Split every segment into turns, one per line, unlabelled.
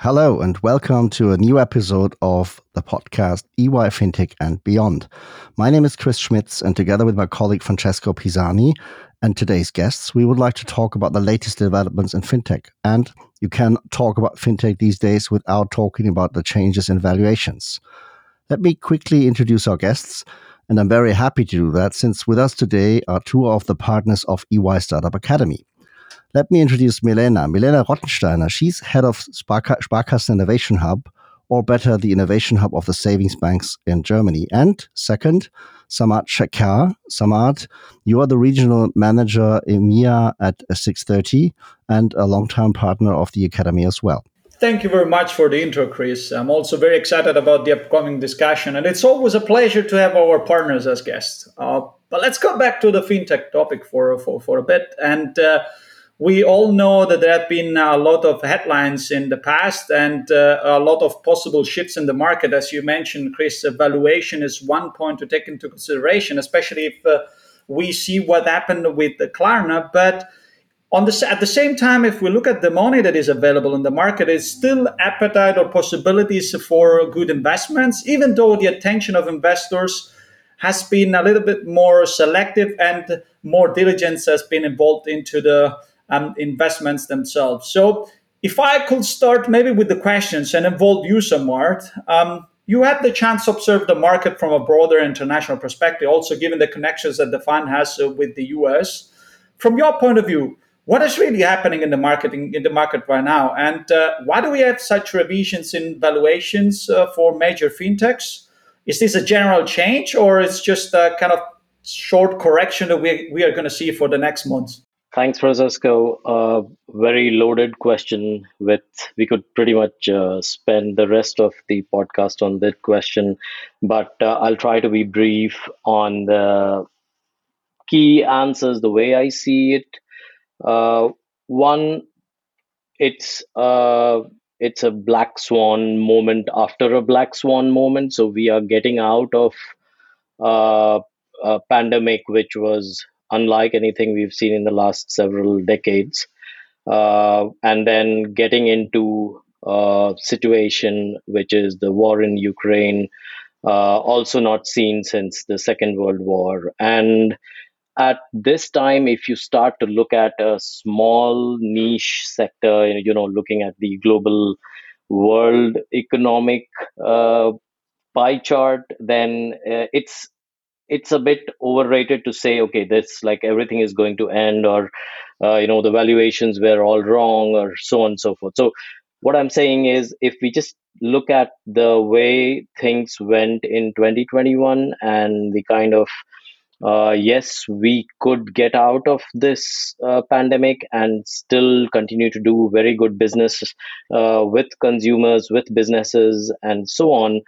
Hello, and welcome to a new episode of the podcast EY FinTech and Beyond. My name is Chris Schmitz, and together with my colleague Francesco Pisani and today's guests, we would like to talk about the latest developments in FinTech. And you can talk about FinTech these days without talking about the changes in valuations. Let me quickly introduce our guests, and I'm very happy to do that since with us today are two of the partners of EY Startup Academy. Let me introduce Milena. Milena Rottensteiner. She's head of Spark- Sparkassen Innovation Hub, or better, the Innovation Hub of the savings banks in Germany. And second, Samarth Shekhar. Samarth, you are the regional manager EMEA at 630 and a long-time partner of the Academy as well.
Thank you very much for the intro, Chris. I'm also very excited about the upcoming discussion, and it's always a pleasure to have our partners as guests. Uh, but let's go back to the fintech topic for for, for a bit. And uh, we all know that there have been a lot of headlines in the past and uh, a lot of possible shifts in the market. As you mentioned, Chris, valuation is one point to take into consideration, especially if uh, we see what happened with the Klarna. But on the, at the same time, if we look at the money that is available in the market, it's still appetite or possibilities for good investments, even though the attention of investors has been a little bit more selective and more diligence has been involved into the um, investments themselves. So, if I could start maybe with the questions and involve you somewhat, um, you had the chance to observe the market from a broader international perspective, also given the connections that the fund has uh, with the US. From your point of view, what is really happening in the market in, in the market right now, and uh, why do we have such revisions in valuations uh, for major fintechs? Is this a general change, or it's just a kind of short correction that we, we are going to see for the next months?
Thanks, Francesco. A very loaded question. With we could pretty much uh, spend the rest of the podcast on that question, but uh, I'll try to be brief on the key answers the way I see it. Uh, one, it's uh, it's a black swan moment after a black swan moment. So we are getting out of uh, a pandemic, which was unlike anything we've seen in the last several decades. Uh, and then getting into a situation which is the war in Ukraine, uh, also not seen since the Second World War. And at this time, if you start to look at a small niche sector, you know, looking at the global world economic uh, pie chart, then uh, it's it's a bit overrated to say okay this like everything is going to end or uh, you know the valuations were all wrong or so on and so forth. So what i'm saying is if we just look at the way things went in 2021 and the kind of uh, yes, we could get out of this uh, pandemic and still continue to do very good business uh, with consumers, with businesses, and so on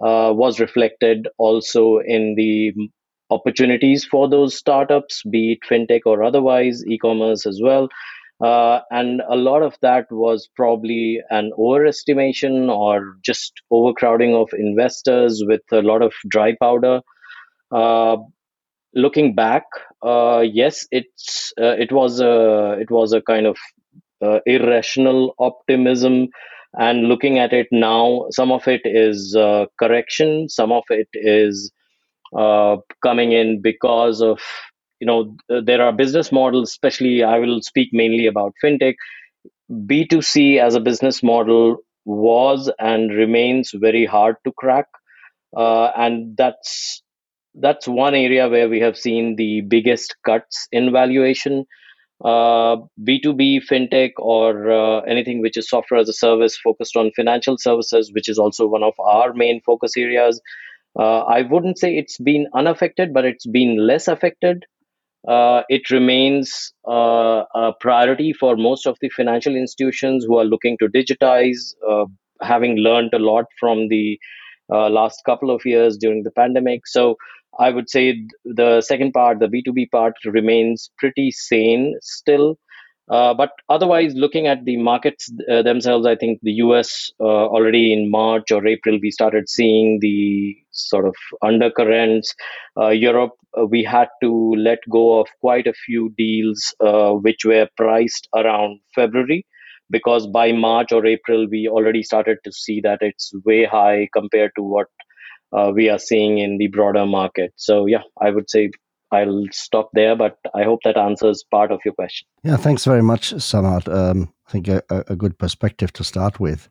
uh, was reflected also in the opportunities for those startups, be it fintech or otherwise, e commerce as well. Uh, and a lot of that was probably an overestimation or just overcrowding of investors with a lot of dry powder. Uh, looking back, uh, yes, it's uh, it was a it was a kind of uh, irrational optimism and looking at it now some of it is uh, correction some of it is uh, coming in because of you know there are business models especially i will speak mainly about fintech. B2c as a business model was and remains very hard to crack uh, and that's that's one area where we have seen the biggest cuts in valuation uh, B2B fintech or uh, anything which is software as a service focused on financial services, which is also one of our main focus areas. Uh, I wouldn't say it's been unaffected, but it's been less affected. Uh, it remains uh, a priority for most of the financial institutions who are looking to digitize, uh, having learned a lot from the last couple of years during the pandemic. So I would say the second part, the B2B part, remains pretty sane still. Uh, but otherwise, looking at the markets uh, themselves, I think the US uh, already in March or April, we started seeing the sort of undercurrents. Uh, Europe, uh, we had to let go of quite a few deals uh, which were priced around February because by March or April, we already started to see that it's way high compared to what we are seeing in the broader market. So, yeah, I would say I'll stop there, but I hope that answers part of your question.
Yeah, thanks very much, Samarth. Um, I think a, a, good perspective to start with.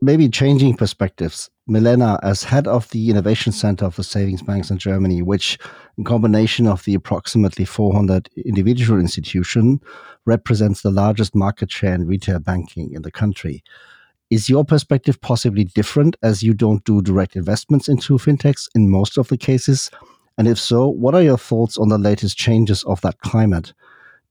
Maybe changing perspectives. Milena, as head of the Innovation Center of the Savings Banks in Germany, which, in combination of the approximately 400 individual institution, represents the largest market share in retail banking in the country. Is your perspective possibly different as you don't do direct investments into fintechs in most of the cases? And if so, what are your thoughts on the latest changes of that climate?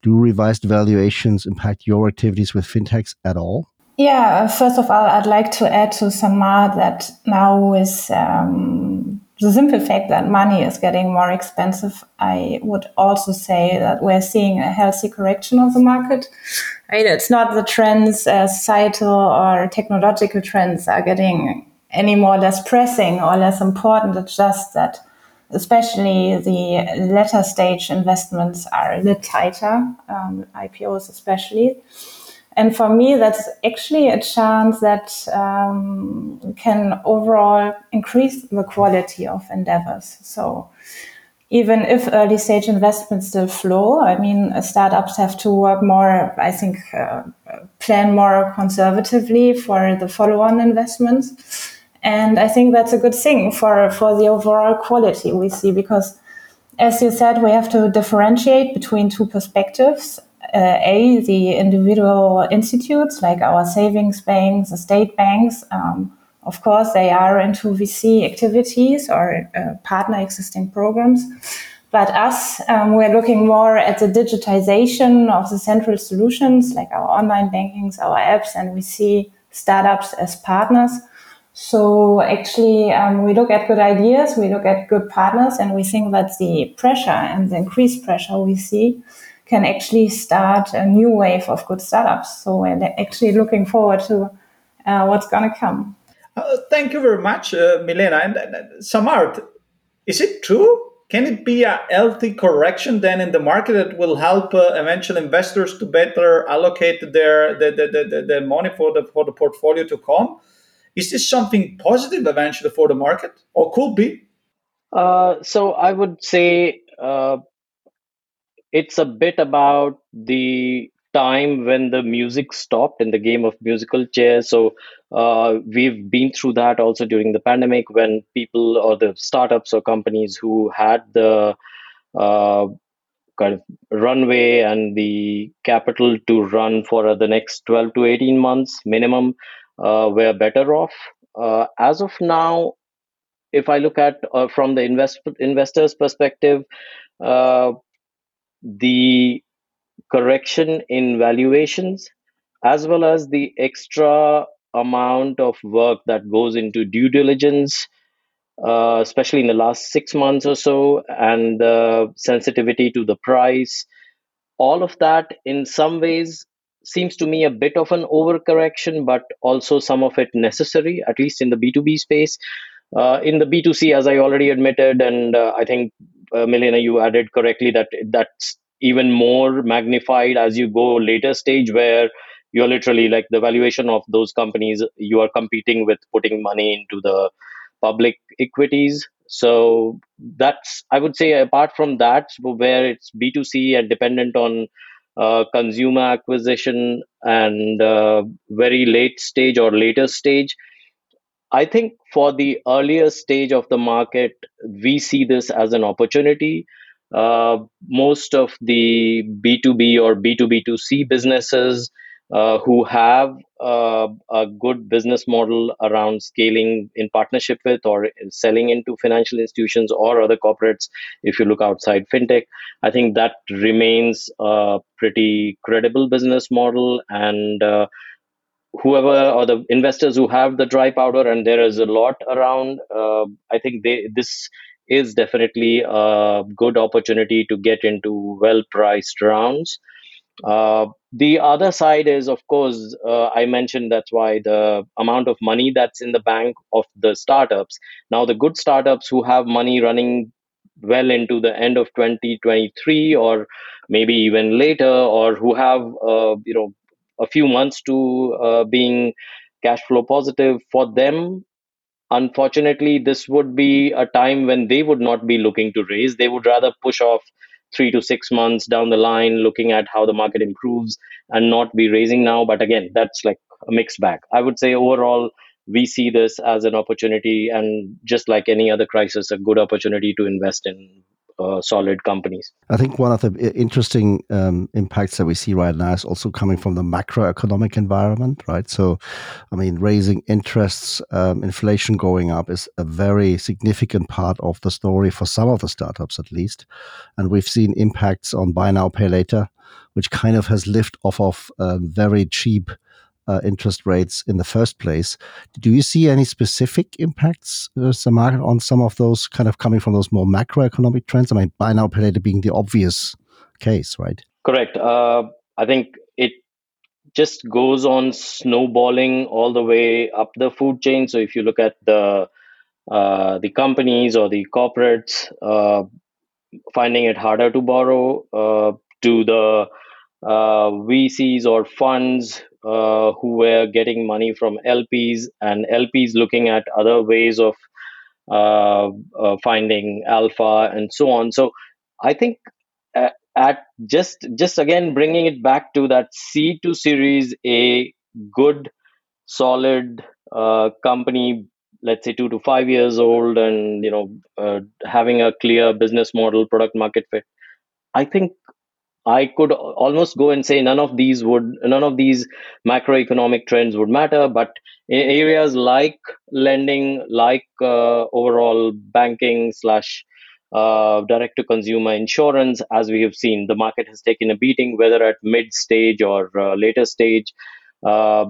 Do revised valuations impact your activities with fintechs at all?
Yeah, first of all, I'd like to add to Samarth that now with um, the simple fact that money is getting more expensive, I would also say that we're seeing a healthy correction of the market. It's not the trends, uh, societal or technological trends are getting any more less pressing or less important. It's just that especially the latter stage investments are a little tighter, um, IPOs especially. And for me, that's actually a chance that um, can overall increase the quality of endeavors. So even if early stage investments still flow, I mean, startups have to work more, I think, uh, plan more conservatively for the follow on investments and I think that's a good thing for, for the overall quality we see because, as you said, we have to differentiate between two perspectives. Uh, a, the individual institutes like our savings banks, the state banks, um, of course, they are into VC activities or uh, partner existing programs. But us, um, we're looking more at the digitization of the central solutions like our online bankings, our apps, and we see startups as partners. So actually, um, we look at good ideas, we look at good partners, and we think that the pressure and the increased pressure we see can actually start a new wave of good startups. So we're actually looking forward to uh, what's going to come.
Uh, thank you very much, uh, Milena. And uh, Samarth, is it true? Can it be a healthy correction then in the market that will help uh, eventual investors to better allocate their the, the, the, the money for the for the portfolio to come? Is this something positive eventually for the market, or could be?
Uh, so I would say uh, it's a bit about the time when the music stopped in the game of musical chairs. So uh, we've been through that also during the pandemic when people or the startups or companies who had the uh, kind of runway and the capital to run for the next 12 to 18 months minimum uh, were better off. Uh, as of now, if I look at uh, from the invest- investor's perspective, the correction in valuations as well as the extra amount of work that goes into due diligence, uh, especially in the last six months or so, and the sensitivity to the price. All of that, in some ways, seems to me a bit of an overcorrection, but also some of it necessary, at least in the B2B space. Uh, in the B2C, as I already admitted, and uh, I think, uh, Milena, you added correctly that that's even more magnified as you go later stage where you're literally like the valuation of those companies, you are competing with putting money into the public equities. So that's, I would say, apart from that, where it's B2C and dependent on uh, consumer acquisition and uh, very late stage or later stage. I think for the earlier stage of the market, we see this as an opportunity. Uh, most of the B2B or B2B2C businesses uh, who have uh, a good business model around scaling in partnership with or selling into financial institutions or other corporates if you look outside fintech i think that remains a pretty credible business model and uh, whoever or the investors who have the dry powder and there is a lot around uh, i think they this is definitely a good opportunity to get into well priced rounds. Uh, the other side is, of course, uh, I mentioned that's why the amount of money that's in the bank of the startups. Now, the good startups who have money running well into the end of 2023 or maybe even later, or who have, uh, you know, a few months to uh, being cash flow positive for them unfortunately this would be a time when they would not be looking to raise they would rather push off three to six months down the line, looking at how the market improves and not be raising now. But again, that's like a mixed bag. I would say overall, we see this as an opportunity and just like any other crisis, a good opportunity to invest in uh, solid companies.
I think one of the interesting um, impacts that we see right now is also coming from the macroeconomic environment, right? So, I mean, raising interests, um, inflation going up is a very significant part of the story for some of the startups, at least. And we've seen impacts on buy now, pay later, which kind of has lifted off of um, very cheap uh, interest rates in the first place. Do you see any specific impacts, uh, on some of those kind of coming from those more macroeconomic trends? I mean, buy now, pay later being the obvious case, right?
Correct. Uh, I think it just goes on snowballing all the way up the food chain. So if you look at the uh, the companies or the corporates uh, finding it harder to borrow, uh, to the uh, VCs or funds uh, who were getting money from LPs and LPs looking at other ways of uh, uh, finding alpha and so on. So I think uh, at just just again bringing it back to that C to Series A good solid uh, company let's say two to five years old and you know uh, having a clear business model product market fit i think I could almost go and say none of these would none of these macroeconomic trends would matter, but in areas like lending, like uh, overall banking slash uh, direct to consumer insurance, as we have seen, the market has taken a beating, whether at mid stage or uh, later stage. Uh,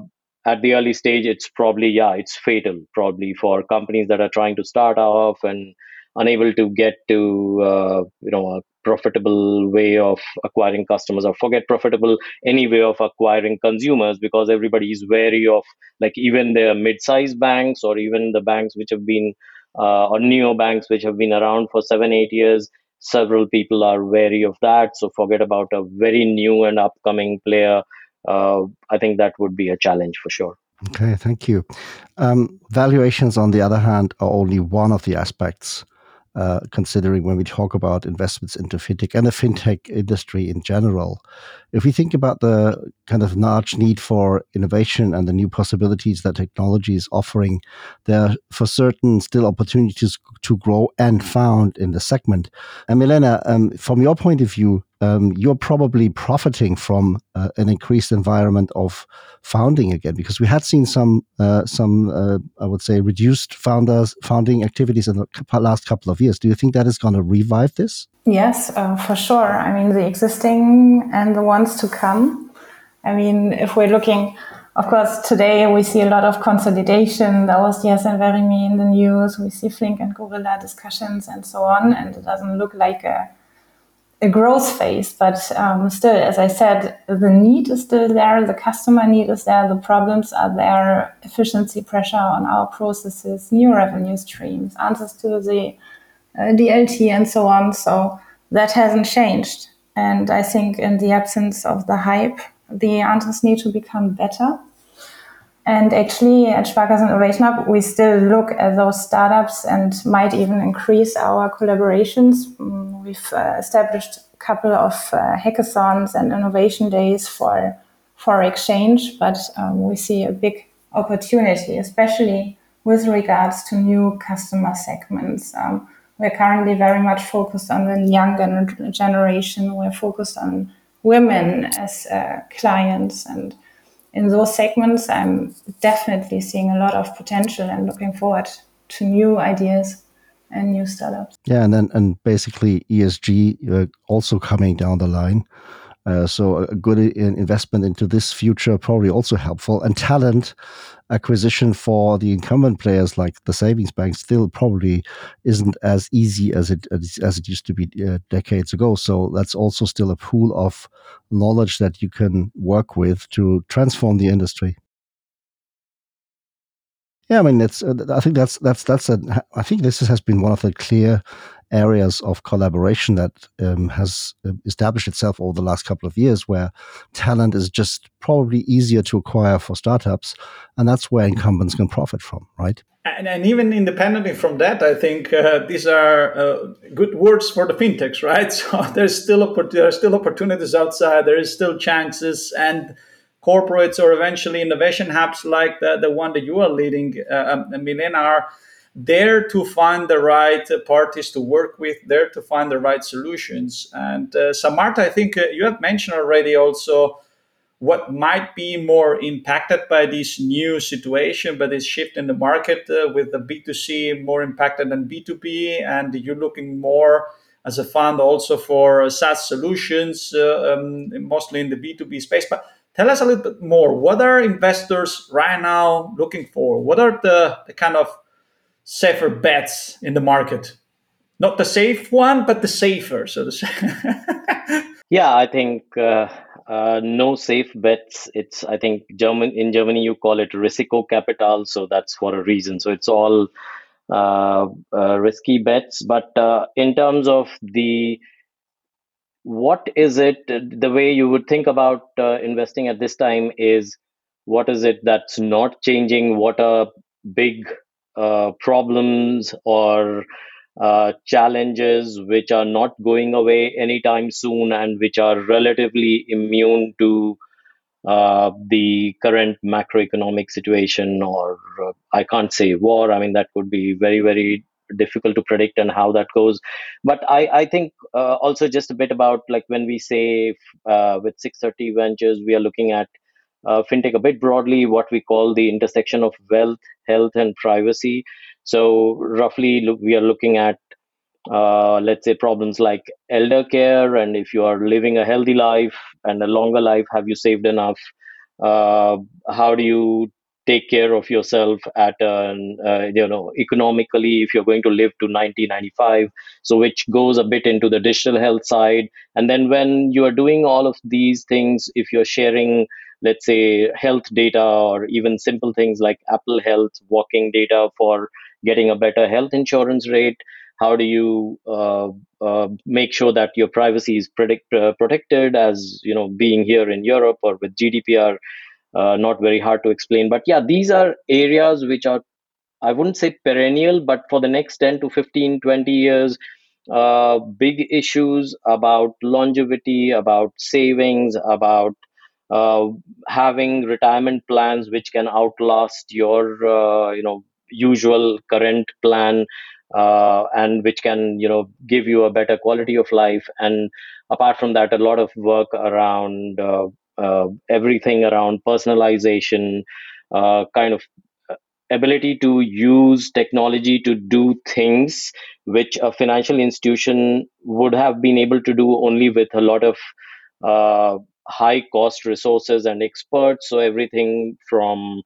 at the early stage, it's probably yeah, it's fatal probably for companies that are trying to start off and unable to get to uh, you know a profitable way of acquiring customers or forget profitable any way of acquiring consumers because everybody is wary of like even the mid-sized banks or even the banks which have been uh, or neo banks which have been around for seven eight years. Several people are wary of that so forget about a very new and upcoming player. Uh, i think that would be a challenge for sure.
Okay thank you. Um, valuations on the other hand are only one of the aspects uh, considering when we talk about investments into fintech and the fintech industry in general. If we think about the kind of large need for innovation and the new possibilities that technology is offering, there are for certain still opportunities to grow and found in the segment. And Milena, um, from your point of view, um, you're probably profiting from uh, an increased environment of founding again because we had seen some uh, some uh, I would say reduced founders founding activities in the last couple of years. Do you think that is going to revive this?
Yes, uh, for sure. I mean, the existing and the ones to come. I mean, if we're looking, of course, today we see a lot of consolidation. There was yes and Verimi in the news. We see Flink and Gorilla discussions and so on, and it doesn't look like a a growth phase, but um, still, as I said, the need is still there, the customer need is there, the problems are there, efficiency pressure on our processes, new revenue streams, answers to the uh, DLT, and so on. So that hasn't changed. And I think in the absence of the hype, the answers need to become better. And actually, at Sparkassen Innovation Hub, we still look at those startups and might even increase our collaborations. Mm, we've uh, established a couple of uh, hackathons and innovation days for for exchange, but um, we see a big opportunity, especially with regards to new customer segments. Um, we're currently very much focused on the younger generation. We're focused on women as uh, clients and in those segments, I'm definitely seeing a lot of potential and looking forward to new ideas and new startups.
Yeah, and then and basically ESG uh, also coming down the line. Uh, so a good investment into this future probably also helpful. And talent acquisition for the incumbent players like the savings banks still probably isn't as easy as it as it used to be uh, decades ago. So that's also still a pool of knowledge that you can work with to transform the industry. Yeah, I mean, it's. Uh, I think that's that's that's a. I think this has been one of the clear areas of collaboration that um, has uh, established itself over the last couple of years, where talent is just probably easier to acquire for startups, and that's where incumbents can profit from, right?
And, and even independently from that, I think uh, these are uh, good words for the fintechs, right? So there's still there are still opportunities outside. There is still chances, and corporates or eventually innovation hubs like the, the one that you are leading, uh, um, Milena, are there to find the right parties to work with, there to find the right solutions. And uh, Samarth, I think uh, you have mentioned already also what might be more impacted by this new situation, by this shift in the market uh, with the B2C more impacted than B2B, and you're looking more as a fund also for SaaS solutions, uh, um, mostly in the B2B space. But tell us a little bit more. What are investors right now looking for? What are the, the kind of safer bets in the market. Not the safe one, but the safer, so
yeah, I think uh, uh, no safe bets. It's I think German in Germany you call it risiko capital, so that's for a reason. So it's all uh, uh risky bets. But uh, in terms of the what is it the way you would think about uh, investing at this time is what is it that's not changing what are big uh, problems or uh, challenges which are not going away anytime soon and which are relatively immune to uh, the current macroeconomic situation or uh, I can't say war. I mean, that could be very, very difficult to predict and how that goes. But I, I think uh, also just a bit about like when we say uh, with 630 Ventures, we are looking at uh, fintech a bit broadly, what we call the intersection of wealth, health, and privacy. So, roughly, look, we are looking at uh, let's say problems like elder care and if you are living a healthy life and a longer life have you saved enough uh, how do you take care of yourself at an uh, you know economically if you're going to live to 90 95 so which goes a bit into the digital health side. And then when you are doing all of these things if you're sharing let's say health data or even simple things like apple health walking data for getting a better health insurance rate how do you uh, uh, make sure that your privacy is predict, uh, protected as you know being here in europe or with gdpr uh, not very hard to explain. But yeah these are areas which are i wouldn't say perennial but for the next 10 to 15 20 years uh, big issues about longevity about savings about uh, having retirement plans which can outlast your uh, you know usual current plan uh, and which can you know give you a better quality of life. And apart from that a lot of work around uh, uh, everything around personalization uh, kind of ability to use technology to do things which a financial institution would have been able to do only with a lot of uh, high cost resources and experts. So everything from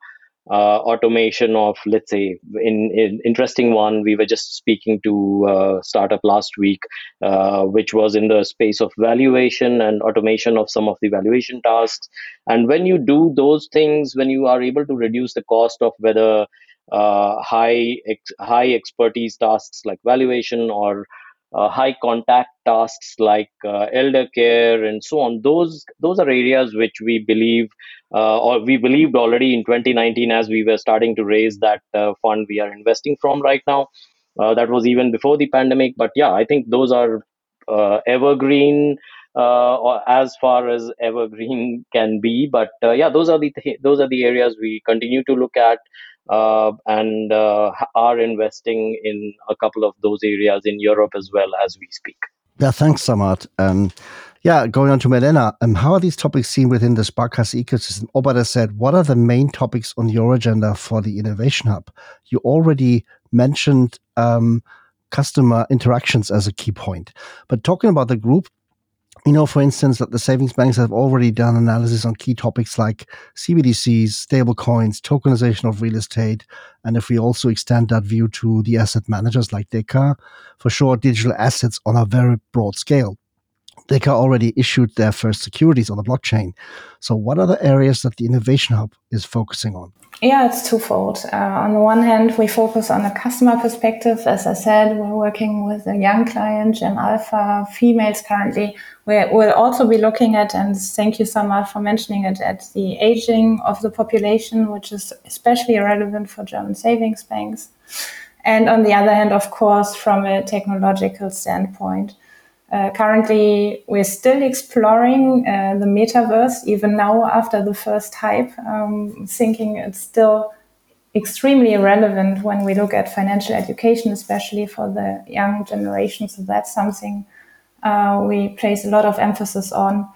uh, automation of let's say in, in, interesting one we were just speaking to a startup last week uh, which was in the space of valuation and automation of some of the valuation tasks. And when you do those things when you are able to reduce the cost of whether uh, high ex- high expertise tasks like valuation or uh, high contact tasks like uh, elder care and so on. Those those are areas which we believe uh, or we believed already in 2019 as we were starting to raise that uh, fund we are investing from right now. Uh, that was even before the pandemic but yeah i think those are uh, evergreen or as far as evergreen can be but yeah those are the th- those are the areas we continue to look at uh, and uh, are investing in a couple of those areas in Europe as well as we speak.
Yeah, thanks, Samarth. Um, yeah, going on to Milena, um, how are these topics seen within the Sparkasse ecosystem? Obada said, what are the main topics on your agenda for the Innovation Hub? You already mentioned um, customer interactions as a key point. But talking about the group, you know, for instance, that the savings banks have already done analysis on key topics like CBDCs, stablecoins, tokenization of real estate. And if we also extend that view to the asset managers like Deka, for sure, digital assets on a very broad scale. Deka already issued their first securities on the blockchain. So, what are the areas that the Innovation Hub is focusing on?
Yeah, it's twofold. Uh, on the one hand, we focus on a customer perspective. As I said, we're working with a young client, Gen Alpha, females currently. we will also be looking at, and thank you so much for mentioning it, at the aging of the population, which is especially relevant for German savings banks. And on the other hand, of course, from a technological standpoint. Uh, currently, we're still exploring uh, the metaverse, even now after the first hype, um, thinking it's still extremely relevant when we look at financial education, especially for the young generation. So that's something uh, we place a lot of emphasis on.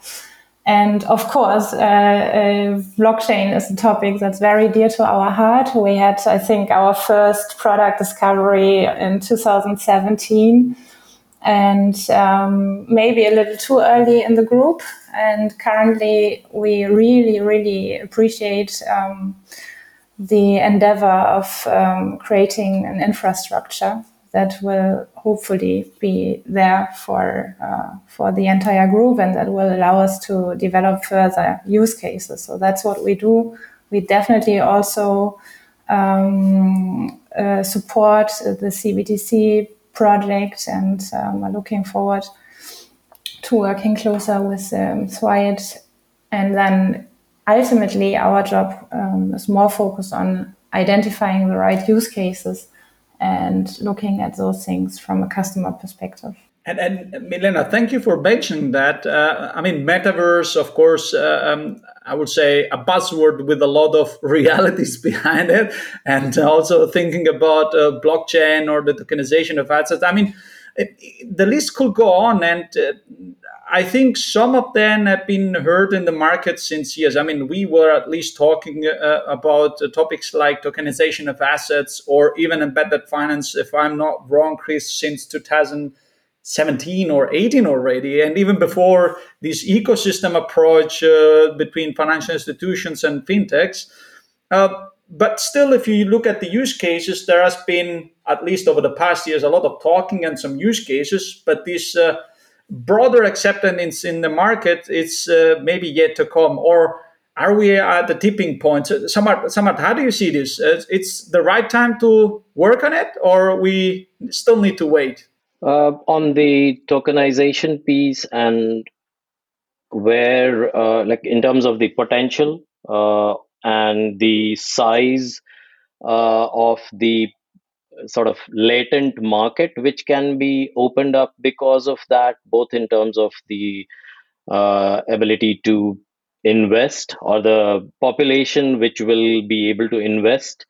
And of course, uh, uh, blockchain is a topic that's very dear to our heart. We had, I think, our first product discovery in 2017 and um, maybe a little too early in the group. And currently, we really, really appreciate um, the endeavor of um, creating an infrastructure that will hopefully be there for uh, for the entire group and that will allow us to develop further use cases. So that's what we do. We definitely also um, uh, support the CBDC project and um, are looking forward to working closer with um, SWIAT. And then ultimately, our job um, is more focused on identifying the right use cases and looking at those things from a customer perspective.
And, and Milena, thank you for mentioning that. Uh, I mean, metaverse, of course, uh, um, I would say a buzzword with a lot of realities behind it, and also thinking about uh, blockchain or the tokenization of assets. I mean, it, the list could go on, and uh, I think some of them have been heard in the market since years. I mean, we were at least talking uh, about topics like tokenization of assets or even embedded finance, if I'm not wrong, Chris, since 2000. 17 or 18 already and even before this ecosystem approach uh, between financial institutions and fintechs. Uh, but still if you look at the use cases there has been at least over the past years a lot of talking and some use cases but this uh, broader acceptance in the market it's uh, maybe yet to come. Or are we at the tipping point? Samarth, Samarth how do you see this? Uh, it's the right time to work on it or we still need to wait
uh, on the tokenization piece and where, uh, like, in terms of the potential uh, and the size uh, of the sort of latent market which can be opened up because of that, both in terms of the uh, ability to invest or the population which will be able to invest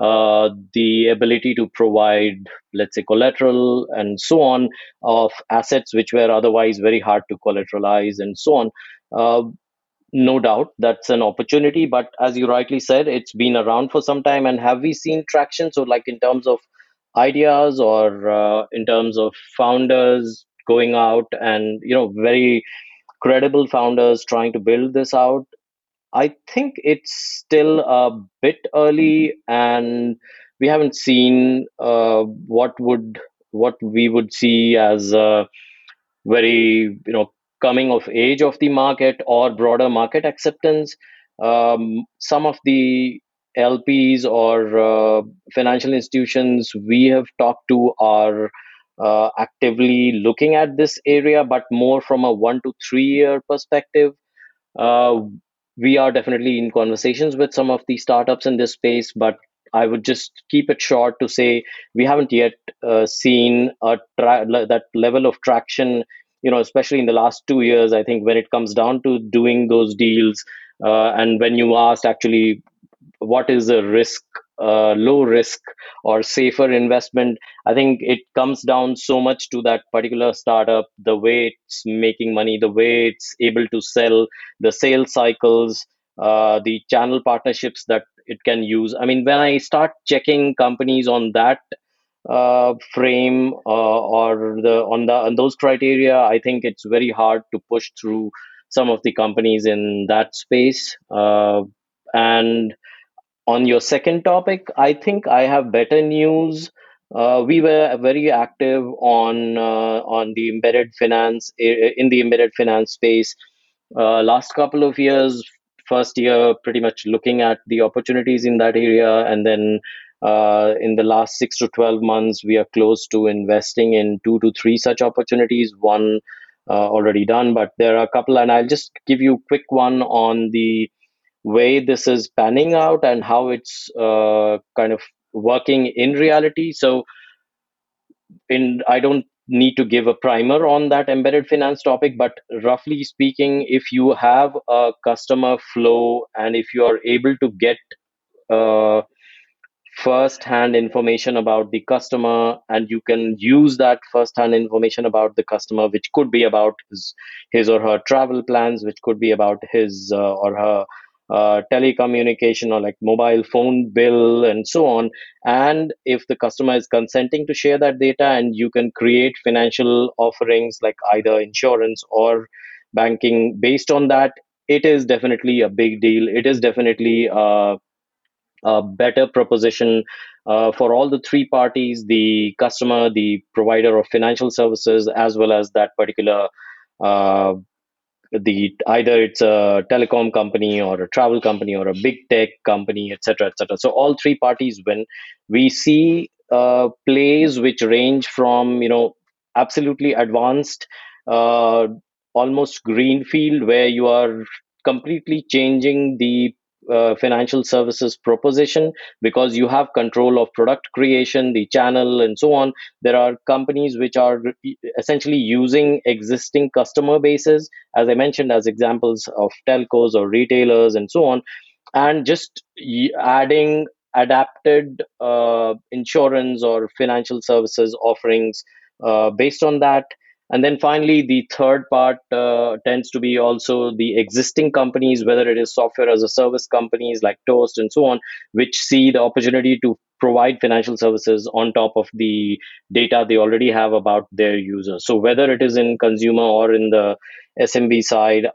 uh, the ability to provide, let's say, collateral and so on of assets which were otherwise very hard to collateralize and so on. Uh, no doubt that's an opportunity, but as you rightly said, it's been around for some time. And have we seen traction? So, like in terms of ideas or uh, in terms of founders going out and you know very credible founders trying to build this out I think it's still a bit early, and we haven't seen uh, what would what we would see as a very you know coming of age of the market or broader market acceptance. Um, some of the LPs or uh, financial institutions we have talked to are uh, actively looking at this area, but more from a one to three year perspective. Uh, we are definitely in conversations with some of the startups in this space, but I would just keep it short to say we haven't yet uh, seen tra- that level of traction. You know, especially in the last two years, I think when it comes down to doing those deals, uh, and when you asked actually what is the risk uh, low risk or safer investment i think it comes down so much to that particular startup the way it's making money the way it's able to sell the sales cycles uh, the channel partnerships that it can use i mean when i start checking companies on that uh, frame uh, or the on the on those criteria, I think it's very hard to push through some of the companies in that space. Uh, and on your second topic, I think I have better news. Uh, we were very active on uh, on the embedded finance in the embedded finance space uh, last couple of years. First year, pretty much looking at the opportunities in that area, and then uh, in the last six to 12 months, we are close to investing in two to three such opportunities. One uh, already done, but there are a couple, and I'll just give you a quick one on the way this is panning out and how it's uh, kind of working in reality. So, in I don't need to give a primer on that embedded finance topic, but roughly speaking, if you have a customer flow and if you are able to get uh, first hand information about the customer and you can use that first hand information about the customer which could be about his, his or her travel plans which could be about his uh, or her uh, telecommunication or like mobile phone bill and so on and if the customer is consenting to share that data and you can create financial offerings like either insurance or banking based on that it is definitely a big deal it is definitely uh, a better proposition uh, for all the three parties the customer, the provider of financial services, as well as that particular. Uh, the either it's a telecom company or a travel company or a big tech company etc etc so all three parties when we see uh, plays which range from you know absolutely advanced uh, almost greenfield where you are completely changing the uh, financial services proposition because you have control of product creation the channel and so on. There are companies which are essentially using existing customer bases as i mentioned as examples of telcos or retailers and so on and just adding adapted uh, insurance or financial services offerings uh, based on that and then finally, the third part uh, tends to be also the existing companies, whether it is software as a service companies like Toast and so on, which see the opportunity to provide financial services on top of the data they already have about their users. So whether it is in consumer or in the SMB side,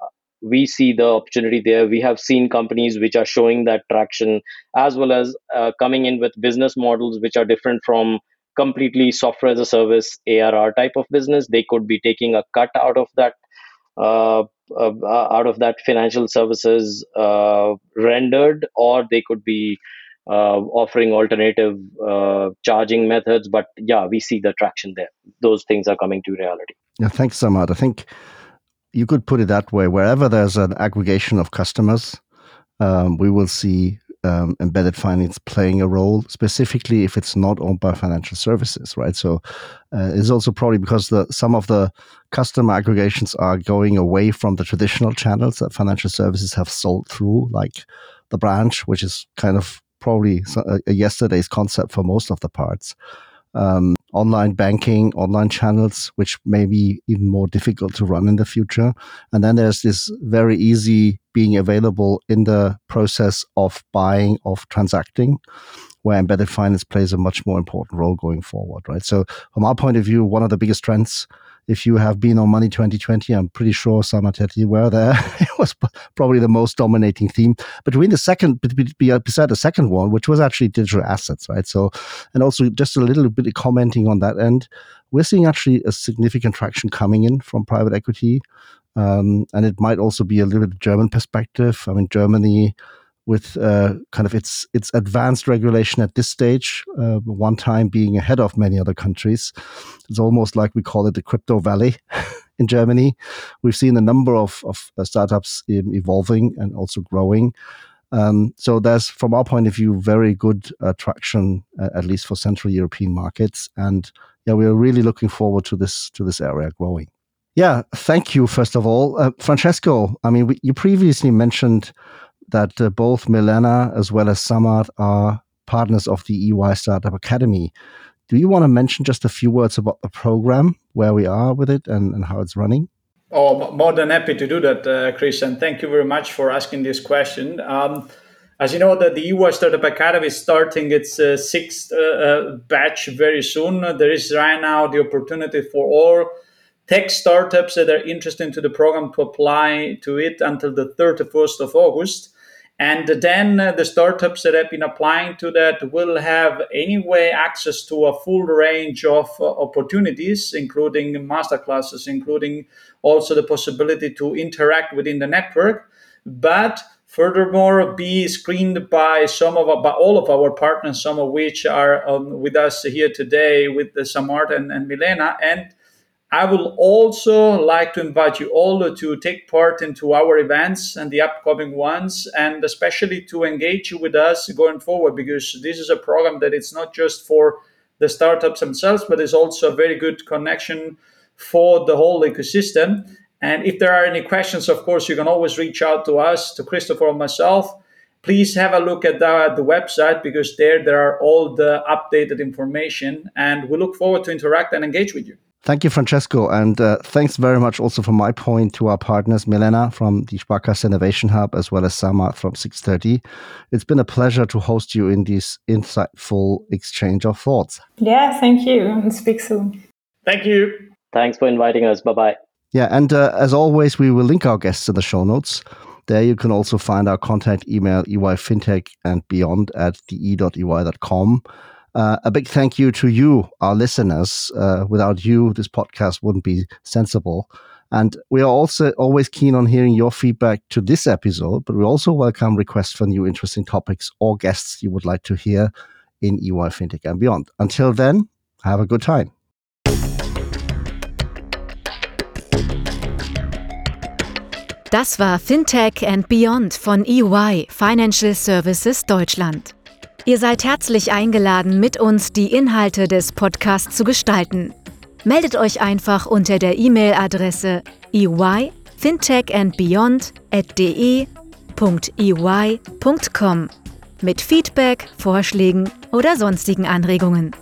we see the opportunity there. We have seen companies which are showing that traction, as well as uh, coming in with business models which are different from completely software as a service ARR type of business, they could be taking a cut out of that uh, uh, out of that financial services uh, rendered, or they could be uh, offering alternative uh, charging methods. But yeah, we see the traction there. Those things are coming to reality.
Yeah, thanks, Samarth. I think you could put it that way. Wherever there's an aggregation of customers, um, we will see um, embedded finance playing a role, specifically if it's not owned by financial services, right? So uh, it's also probably because the some of the customer aggregations are going away from the traditional channels that financial services have sold through, like the branch, which is kind of probably a, a yesterday's concept for most of the parts um, online banking, online channels, which may be even more difficult to run in the future. And then there's this very easy being available in the process of buying, of transacting, where embedded finance plays a much more important role going forward, right? So, from our point of view, one of the biggest trends if you have been on Money 2020, I'm pretty sure Samateti were there. it was probably the most dominating theme. Between the second, beside the second one, which was actually digital assets, right? So, and also just a little bit of commenting on that end, we're seeing actually a significant traction coming in from private equity. Um, and it might also be a little bit German perspective. I mean, Germany with uh, kind of its its advanced regulation at this stage, uh, one time being ahead of many other countries. It's almost like we call it the crypto valley in Germany. We've seen a number of, of uh, startups evolving and also growing. Um, so there's, from our point of view, very good uh, traction, uh, at least for Central European markets, and yeah, we are really looking forward to this to this area growing. Yeah, thank you. First of all, uh, Francesco. I mean, we, you previously mentioned that uh, both Milena as well as Samarth are partners of the EY Startup Academy. Do you want to mention just a few words about the program, where we are with it, and, and how it's running?
Oh, more than happy to do that, uh, Chris, and thank you very much for asking this question. Um, As you know, that the EY Startup Academy is starting its uh, sixth uh, uh, batch very soon. There is right now the opportunity for all tech startups that are interested to the program to apply to it until the 31st of August. And then uh, the startups that have been applying to that will have anyway access to a full range of uh, opportunities, including masterclasses, including also the possibility to interact within the network. But furthermore, be screened by some of our, by all of our partners, some of which are um, with us here today with the Samarth and, and Milena. And I will also like to invite you all to take part into our events and the upcoming ones, and especially to engage with us going forward, because this is a program that it's not just for the startups themselves, but it's also a very good connection for the whole ecosystem. And if there are any questions, of course, you can always reach out to us, to Christopher or myself. Please have a look at the, the website because there there are all the updated information, and we look forward to interact and engage with you.
Thank you, Francesco. And uh, thanks very much also from my point to our partners, Milena from the Sparkasse Innovation Hub, as well as Samarth from SWIAT. It's been a pleasure to host you in this insightful exchange of thoughts.
Yeah, thank you. And speak soon.
Thank you.
Thanks for inviting us. Bye bye.
Yeah, and uh, as always, we will link our guests in the show notes. There you can also find our contact email, EY and beyond at de.ey.com. Uh, a big thank you to you, our listeners. Uh, without you, this podcast wouldn't be sensible. And we are also always keen on hearing your feedback to this episode, but we also welcome requests for new interesting topics or guests you would like to hear in EY FinTech and beyond. Until then, have a good time.
Das war FinTech and Beyond von EY Financial Services Deutschland. Ihr seid herzlich eingeladen, mit uns die Inhalte des Podcasts zu gestalten. Meldet euch einfach unter der E-Mail-Adresse eyfintechandbeyond.de.ey.com mit Feedback, Vorschlägen oder sonstigen Anregungen.